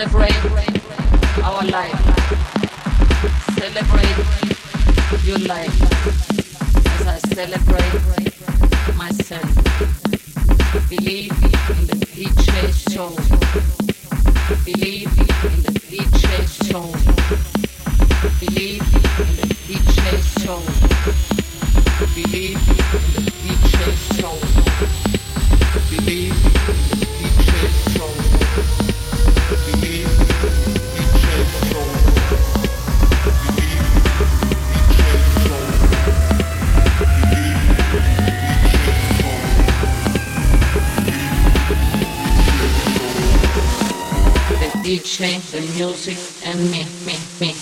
liberation. me, the music and me, me, me.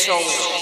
Soul.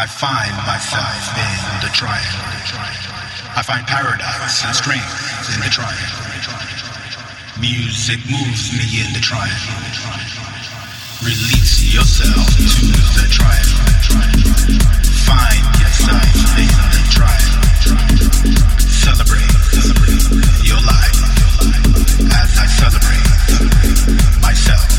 I find my five in the triangle. I find paradise and strength in the triangle. Music moves me in the triangle. Release yourself to the triangle. Find your five in the triangle. Celebrate, celebrate your life as I celebrate myself.